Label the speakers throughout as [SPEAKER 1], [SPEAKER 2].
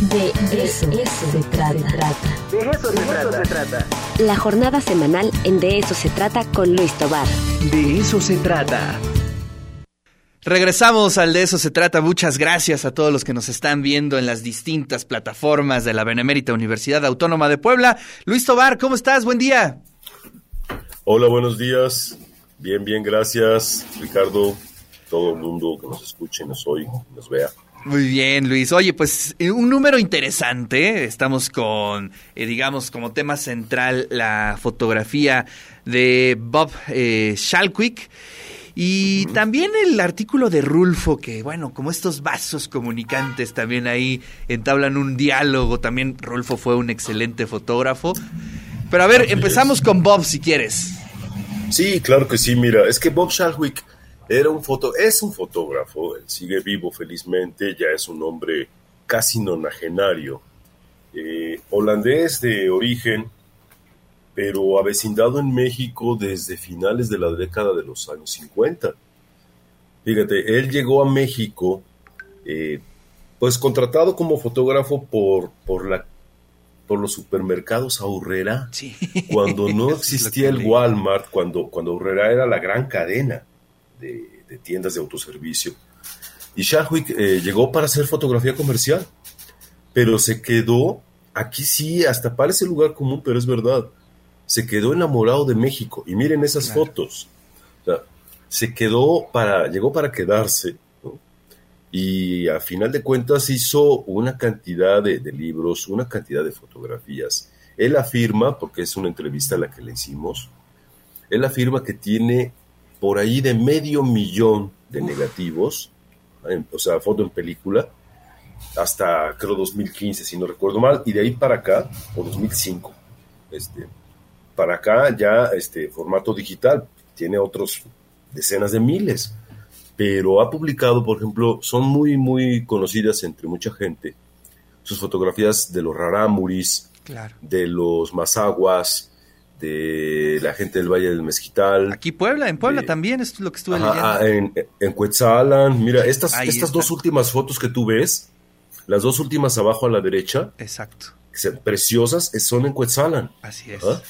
[SPEAKER 1] De eso, se, trata.
[SPEAKER 2] De eso, se, trata.
[SPEAKER 1] La jornada semanal en De eso se trata con Luis Tobar.
[SPEAKER 3] De eso se trata. Regresamos al de eso se trata. Muchas gracias a todos los que nos están viendo en las distintas plataformas de la Benemérita Universidad Autónoma de Puebla. Luis Tobar, ¿cómo estás? Buen día.
[SPEAKER 4] Hola, buenos días. Bien, bien, gracias, Ricardo. Todo el mundo que nos escuche, nos oiga, nos vea.
[SPEAKER 3] Muy bien, Luis. Oye, pues eh, un número interesante. Estamos con, eh, digamos, como tema central la fotografía de Bob eh, Shalquick. Y también el artículo de Rulfo, que bueno, como estos vasos comunicantes también ahí entablan un diálogo. También Rulfo fue un excelente fotógrafo. Pero a ver, empezamos con Bob si quieres.
[SPEAKER 4] Sí, claro que sí. Mira, es que Bob Shalwick era un foto, es un fotógrafo, sigue vivo felizmente, ya es un hombre casi nonagenario, eh, holandés de origen, pero avecindado en México desde finales de la década de los años 50. Fíjate, él llegó a México, eh, pues contratado como fotógrafo por, por, la, por los supermercados Aurrera, cuando no existía el Walmart, cuando, cuando Aurrera era la gran cadena de, tiendas de autoservicio. Y Shahwick eh, llegó para hacer fotografía comercial, pero se quedó, aquí sí, hasta parece lugar común, pero es verdad, se quedó enamorado de México. Y miren esas fotos. se quedó para, llegó para quedarse. Y a final de cuentas hizo una cantidad de, libros, una cantidad de fotografías. Él afirma, porque es una entrevista a la que le hicimos, él afirma que tiene por ahí de medio millón de negativos, o sea, foto en película, hasta creo 2015, si no recuerdo mal, y de ahí para acá, o 2005, este, para acá ya este formato digital, tiene otros decenas de miles, pero ha publicado, por ejemplo, son muy, muy conocidas entre mucha gente, sus fotografías de los rarámuris, de los mazaguas, de la gente del Valle del Mezquital.
[SPEAKER 3] Aquí Puebla, en Puebla también, esto es lo que estuve leyendo.
[SPEAKER 4] Ah, en, en Cuetzalan, mira, estas, estas dos últimas fotos que tú ves, las dos últimas abajo a la derecha.
[SPEAKER 3] Exacto.
[SPEAKER 4] Preciosas, son en Cuetzalan.
[SPEAKER 3] Así es.
[SPEAKER 4] ¿Ah?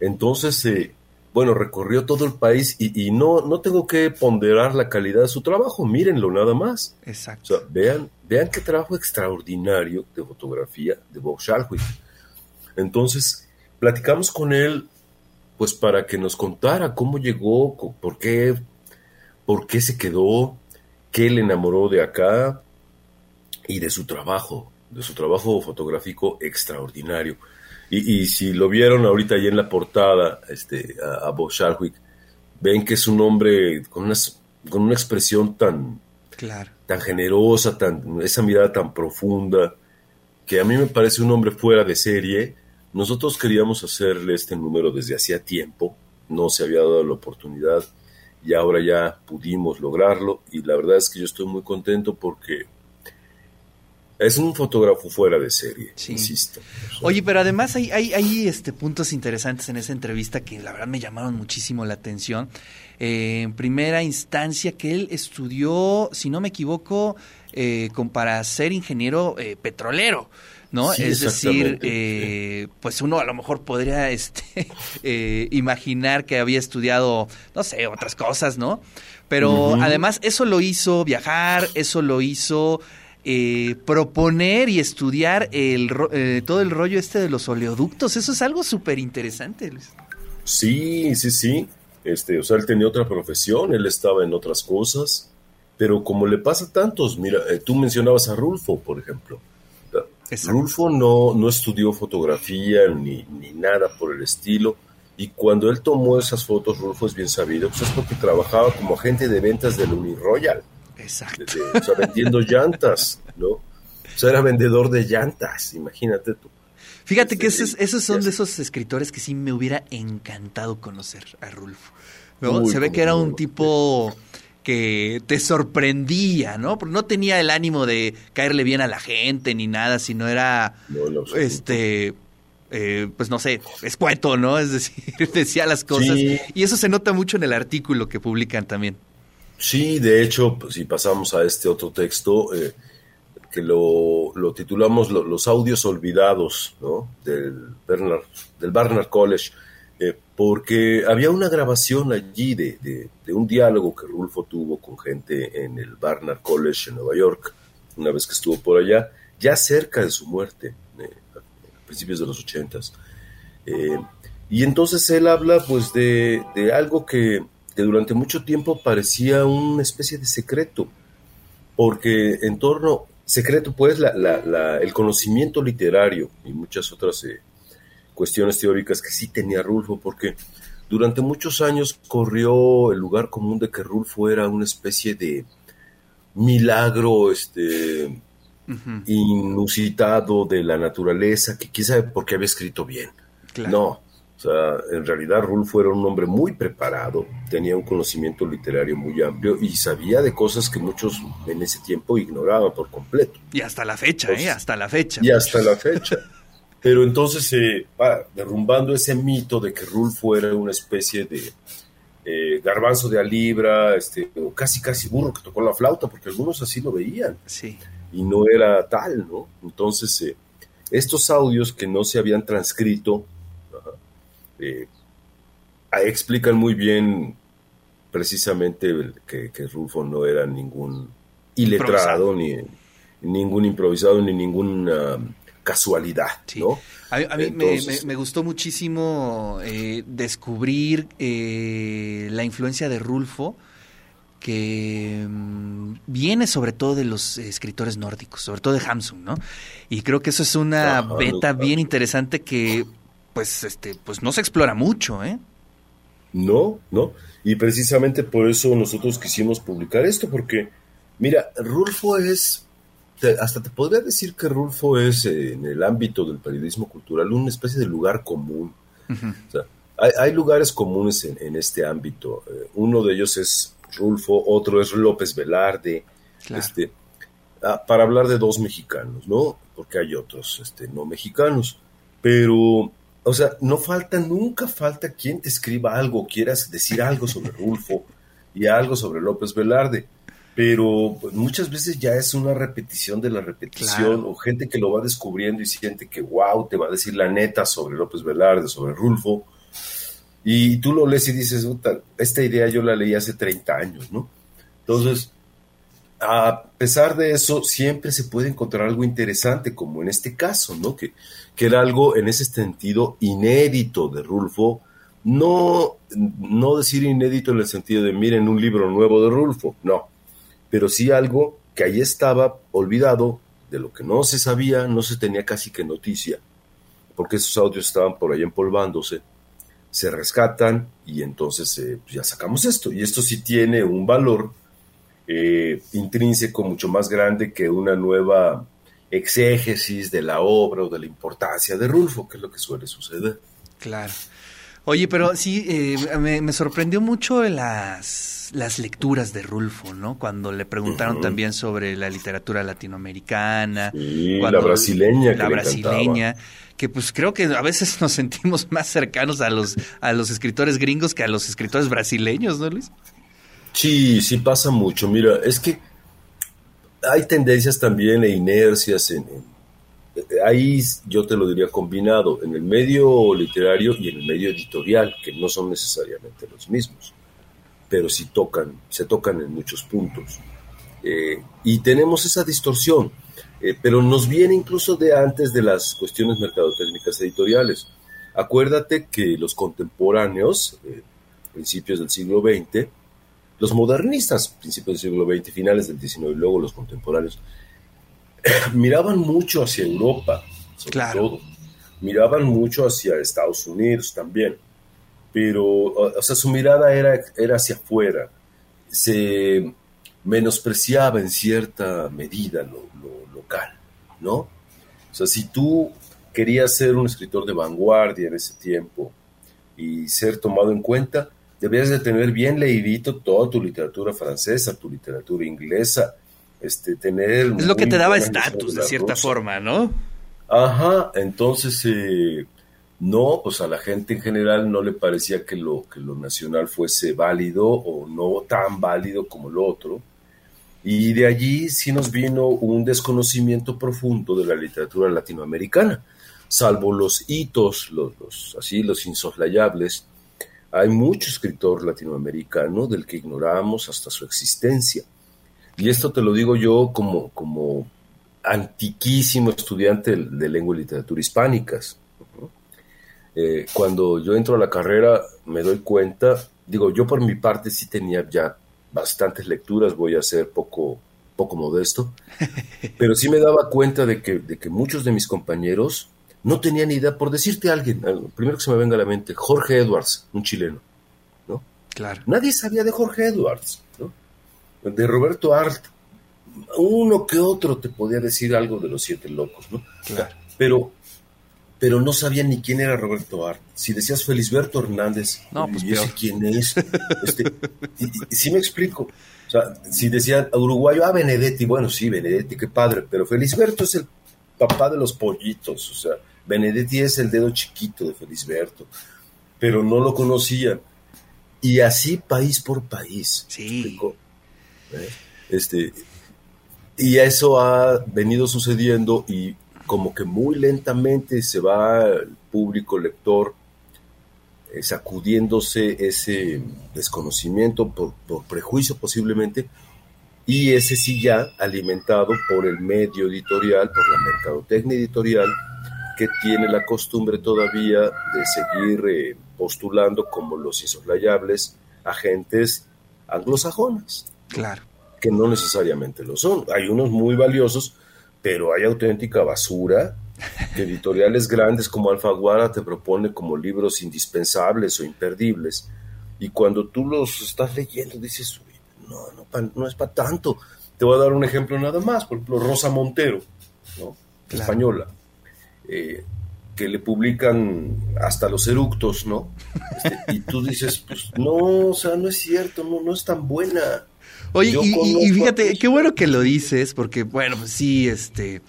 [SPEAKER 4] Entonces, eh, bueno, recorrió todo el país y, no, no tengo que ponderar la calidad de su trabajo, mírenlo nada más.
[SPEAKER 3] Exacto.
[SPEAKER 4] O sea, vean, vean qué trabajo extraordinario de fotografía de Bob Schalwick. Entonces, platicamos con él, pues para que nos contara cómo llegó, por qué, por qué se quedó, qué le enamoró de acá y de su trabajo, de su trabajo fotográfico extraordinario. Y, si lo vieron ahorita ahí en la portada, este, a, Bob Sharwick, ven que es un hombre con, con una expresión tan,
[SPEAKER 3] claro.
[SPEAKER 4] tan generosa, tan, esa mirada tan profunda, que a mí me parece un hombre fuera de serie. Nosotros queríamos hacerle este número desde hacía tiempo, no se había dado la oportunidad y ahora ya pudimos lograrlo y la verdad es que yo estoy muy contento porque es un fotógrafo fuera de serie, insisto.
[SPEAKER 3] Oye, pero además hay, hay, este, puntos interesantes en esa entrevista que la verdad me llamaron muchísimo la atención. Eh, en primera instancia, que él estudió, si no me equivoco, eh, con, para ser ingeniero eh, petrolero. ¿No? es decir, pues uno a lo mejor podría este, imaginar que había estudiado, no sé, otras cosas, ¿no? Pero además eso lo hizo viajar, eso lo hizo eh, proponer y estudiar el, eh, todo el rollo este de los oleoductos. Eso es algo súper interesante, Luis.
[SPEAKER 4] Sí, sí, sí. Este, o sea, él tenía otra profesión, él estaba en otras cosas, pero como le pasa a tantos, mira, eh, tú mencionabas a Rulfo, por ejemplo. Rulfo no, no estudió fotografía ni, ni nada por el estilo, y cuando él tomó esas fotos, Rulfo es bien sabido, pues es porque trabajaba como agente de ventas del Uniroyal.
[SPEAKER 3] Exacto.
[SPEAKER 4] o sea, vendiendo llantas, ¿no? O sea, era vendedor de llantas, imagínate tú.
[SPEAKER 3] Fíjate que este, esos, son de esos escritores que sí me hubiera encantado conocer a Rulfo. ¿no? Se ve que era un tipo que te sorprendía, ¿no? Porque no tenía el ánimo de caerle bien a la gente ni nada, sino era, este, eh, pues no sé, escueto, ¿no? Es decir, decía las cosas. Y eso se nota mucho en el artículo que publican también.
[SPEAKER 4] Sí, de hecho, pues, si pasamos a este otro texto, eh, que lo, titulamos Los audios olvidados ¿no? del, Bernard, del Barnard College, eh, porque había una grabación allí de, un diálogo que Rulfo tuvo con gente en el Barnard College en Nueva York, una vez que estuvo por allá, ya cerca de su muerte, eh, a principios de los ochentas. Eh, y entonces él habla pues de, algo que, que durante mucho tiempo parecía una especie de secreto, porque en torno, secreto pues, la, el conocimiento literario y muchas otras eh, cuestiones teóricas que sí tenía Rulfo, porque durante muchos años corrió el lugar común de que Rulfo era una especie de milagro este, inusitado de la naturaleza, que quién sabe por qué había escrito bien. No, sea, en realidad Rulfo era un hombre muy preparado, tenía un conocimiento literario muy amplio y sabía de cosas que muchos en ese tiempo ignoraban por completo.
[SPEAKER 3] Y hasta la fecha, ¿eh? Hasta la fecha.
[SPEAKER 4] Y hasta la fecha. Pero entonces, eh, derrumbando ese mito de que Rulfo era una especie de eh, garbanzo de alibra, este, o casi casi burro que tocó la flauta, porque algunos así lo veían.
[SPEAKER 3] Sí.
[SPEAKER 4] Y no era tal, ¿no? Entonces, eh, estos audios que no se habían transcrito, eh, explican muy bien precisamente que, Rulfo no era ningún iletrado, ni ningún improvisado, ni ninguna casualidad, ¿no?
[SPEAKER 3] A, mí me, gustó muchísimo eh, descubrir eh, la influencia de Rulfo, que mm, viene sobre todo de los escritores nórdicos, sobre todo de Hamsun, ¿no? Y creo que eso es una beta bien interesante que pues, este, pues no se explora mucho, ¿eh?
[SPEAKER 4] No, no. Y precisamente por eso nosotros quisimos publicar esto, porque, mira, Rulfo es, hasta te podría decir que Rulfo es eh, en el ámbito del periodismo cultural una especie de lugar común. o sea, hay, lugares comunes en, este ámbito. Eh, uno de ellos es Rulfo, otro es López Velarde. Este, ah, para hablar de dos mexicanos, ¿no? Porque hay otros este, no mexicanos. Pero o sea, no falta, nunca falta quien te escriba algo, quieras decir algo sobre Rulfo y algo sobre López Velarde, pero pues, muchas veces ya es una repetición de la repetición o gente que lo va descubriendo y siente que wow, te va a decir la neta sobre López Velarde, sobre Rulfo, y tú lo lees y dices, esta idea yo la leí hace 30 años, ¿no? Entonces, a pesar de eso, siempre se puede encontrar algo interesante, como en este caso, ¿no? Que, que era algo en ese sentido inédito de Rulfo. No, no decir inédito en el sentido de miren un libro nuevo de Rulfo, no, pero sí algo que ahí estaba olvidado, de lo que no se sabía, no se tenía casi que noticia, porque esos audios estaban por ahí empolvándose, se rescatan y entonces eh, pues ya sacamos esto. Y esto sí tiene un valor eh, intrínseco mucho más grande que una nueva exégesis de la obra o de la importancia de Rulfo, que es lo que suele suceder.
[SPEAKER 3] Claro. Oye, pero sí, eh, me, sorprendió mucho las, las lecturas de Rulfo, ¿no? Cuando le preguntaron también sobre la literatura latinoamericana.
[SPEAKER 4] la brasileña.
[SPEAKER 3] La brasileña. Que pues creo que a veces nos sentimos más cercanos a los, a los escritores gringos que a los escritores brasileños, ¿no, Luis?
[SPEAKER 4] Sí, sí pasa mucho. Mira, es que hay tendencias también e inercias en, ahí yo te lo diría combinado en el medio literario y en el medio editorial, que no son necesariamente los mismos, pero sí tocan, se tocan en muchos puntos. Eh, y tenemos esa distorsión, eh, pero nos viene incluso de antes de las cuestiones mercadotécnicas editoriales. Acuérdate que los contemporáneos, eh, principios del siglo XX, los modernistas, principios del siglo XX, finales del XIX y luego los contemporáneos, miraban mucho hacia Europa, sobre todo. Miraban mucho hacia Estados Unidos también. Pero, o sea, su mirada era, era hacia afuera. Se menospreciaba en cierta medida lo, lo local, ¿no? O sea, si tú querías ser un escritor de vanguardia en ese tiempo y ser tomado en cuenta, debías de tener bien leidito toda tu literatura francesa, tu literatura inglesa, este, tener...
[SPEAKER 3] Es lo que te daba estatus, de cierta forma, ¿no?
[SPEAKER 4] Ajá, entonces, eh, no, pues a la gente en general no le parecía que lo, que lo nacional fuese válido o no tan válido como lo otro. Y de allí sí nos vino un desconocimiento profundo de la literatura latinoamericana, salvo los hitos, los, así, los insoslayables. Hay mucho escritor latinoamericano del que ignoramos hasta su existencia. Y esto te lo digo yo como, como antiquísimo estudiante de lengua y literatura hispánicas. Eh, cuando yo entro a la carrera me doy cuenta, digo, yo por mi parte sí tenía ya bastantes lecturas, voy a ser poco, poco modesto, pero sí me daba cuenta de que, de que muchos de mis compañeros no tenían idea, por decirte a alguien, primero que se me venga a la mente, Jorge Edwards, un chileno, ¿no?
[SPEAKER 3] Claro.
[SPEAKER 4] Nadie sabía de Jorge Edwards, ¿no? De Roberto Art, uno que otro te podía decir algo de los siete locos, ¿no?
[SPEAKER 3] Claro.
[SPEAKER 4] Pero, pero no sabía ni quién era Roberto Art. Si decías Felisberto Hernández,
[SPEAKER 3] no, pues
[SPEAKER 4] yo sé quién es. Este, y, sí me explico. O sea, si decían uruguayo, ah, Benedetti, bueno, sí, Benedetti, qué padre, pero Felisberto es el papá de los pollitos, o sea, Benedetti es el dedo chiquito de Felisberto, pero no lo conocían. Y así país por país.
[SPEAKER 3] Sí.
[SPEAKER 4] Este, y eso ha venido sucediendo y como que muy lentamente se va el público lector eh, sacudiéndose ese desconocimiento por, por, prejuicio posiblemente y ese sí ya alimentado por el medio editorial, por la mercadotecnia editorial que tiene la costumbre todavía de seguir eh, postulando como los insoslayables agentes anglosajones.
[SPEAKER 3] Claro
[SPEAKER 4] que no necesariamente lo son. Hay unos muy valiosos, pero hay auténtica basura que editoriales grandes como Alfaguara te propone como libros indispensables o imperdibles. Y cuando tú los estás leyendo, dices, no, no, no es para tanto. Te voy a dar un ejemplo nada más. Por ejemplo, Rosa Montero, ¿no? española, eh, que le publican hasta los eructos, ¿no? Este, y tú dices, pues no, o sea, no es cierto, no, no es tan buena.
[SPEAKER 3] Oye, y, fíjate, qué bueno que lo dices, porque, bueno, pues sí, este.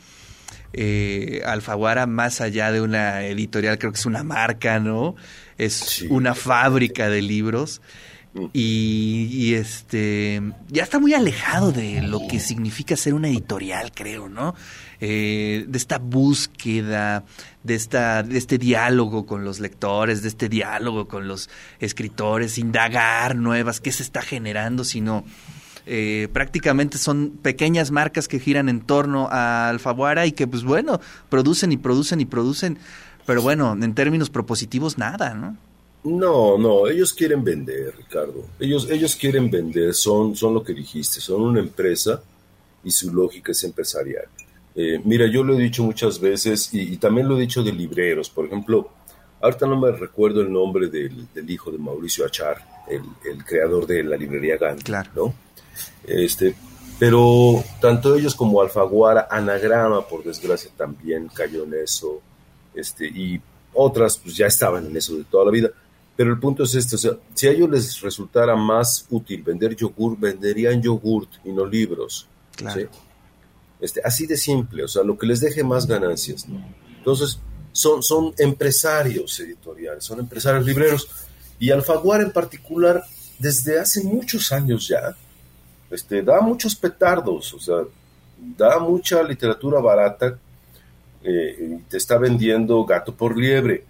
[SPEAKER 3] Eh, Alfaguara, más allá de una editorial, creo que es una marca, ¿no? Es una fábrica de libros. Mm. Y, este ya está muy alejado de lo que significa ser una editorial, creo, ¿no? Eh, de esta búsqueda, de esta, de este diálogo con los lectores, de este diálogo con los escritores, indagar nuevas, qué se está generando, sino eh, prácticamente son pequeñas marcas que giran en torno a Alfaguara y que pues bueno, producen y producen y producen, pero bueno, en términos propositivos nada, ¿no?
[SPEAKER 4] No, no, ellos quieren vender, Ricardo. Ellos, ellos quieren vender, son, son lo que dijiste, son una empresa y su lógica es empresarial. Eh, mira, yo lo he dicho muchas veces y, también lo he dicho de libreros. Por ejemplo, ahorita no me recuerdo el nombre del, hijo de Mauricio Achar, el, el, creador de la librería Gandhi,
[SPEAKER 3] claro.
[SPEAKER 4] ¿no? Este, pero tanto ellos como Alfaguara, Anagrama, por desgracia, también cayó en eso, este, y otras pues ya estaban en eso de toda la vida. Pero el punto es este, o sea, si a ellos les resultara más útil vender yogur, venderían yogurt y no libros. Este, así de simple, o sea, lo que les deje más ganancias. Entonces, son, son empresarios editoriales, son empresarios libreros. Y Alfaguara en particular, desde hace muchos años ya, este, da muchos petardos, o sea, da mucha literatura barata eh, y te está vendiendo gato por liebre.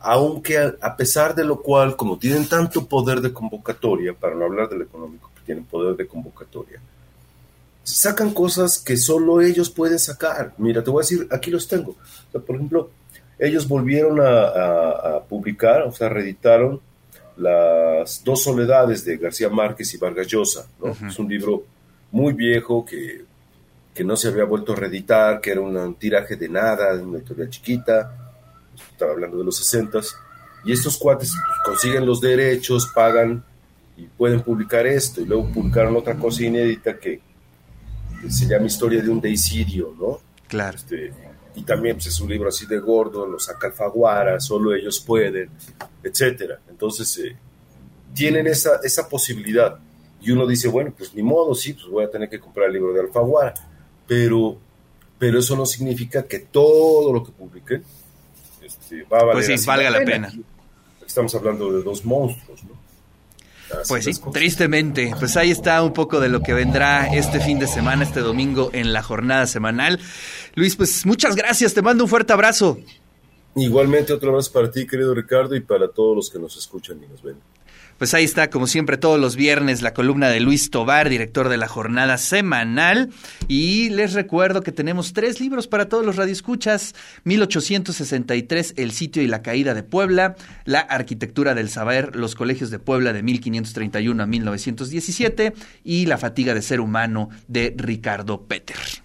[SPEAKER 4] Aunque a, pesar de lo cual, como tienen tanto poder de convocatoria, para no hablar del económico, que tienen poder de convocatoria, sacan cosas que solo ellos pueden sacar. Mira, te voy a decir, aquí los tengo. por ejemplo, ellos volvieron a, a publicar, o sea, reeditaron las dos soledades de García Márquez y Vargas Llosa. Es un libro muy viejo que, no se había vuelto a reeditar, que era un tiraje de nada, una editorial chiquita, estaba hablando de los 60 y estos cuates consiguen los derechos, pagan y pueden publicar esto, y luego publicaron otra cosa inédita que, se llama Historia de un deicidio, ¿no?
[SPEAKER 3] Claro.
[SPEAKER 4] Este, y también pues, es un libro así de gordo, lo saca Alfaguara, solo ellos pueden, etcétera. Entonces, eh, tienen esa, esa posibilidad. Y uno dice, bueno, pues ni modo, sí, pues voy a tener que comprar el libro de Alfaguara. Pero, pero eso no significa que todo lo que publiquen este, va a valer
[SPEAKER 3] pues sí, valga la pena.
[SPEAKER 4] Estamos hablando de dos monstruos, ¿no?
[SPEAKER 3] pues sí, tristemente. Pues ahí está un poco de lo que vendrá este fin de semana, este domingo en la jornada semanal. Luis, pues muchas gracias, te mando un fuerte abrazo.
[SPEAKER 4] Igualmente otro abrazo para ti, querido Ricardo, y para todos los que nos escuchan y nos ven.
[SPEAKER 3] Pues ahí está, como siempre, todos los viernes, la columna de Luis Tobar, director de la jornada semanal. Y les recuerdo que tenemos tres libros para todos los radioescuchas: 1863, El sitio y la caída de Puebla, La arquitectura del saber, los colegios de Puebla de 1531 a 1917 y La fatiga de ser humano de Ricardo Peter.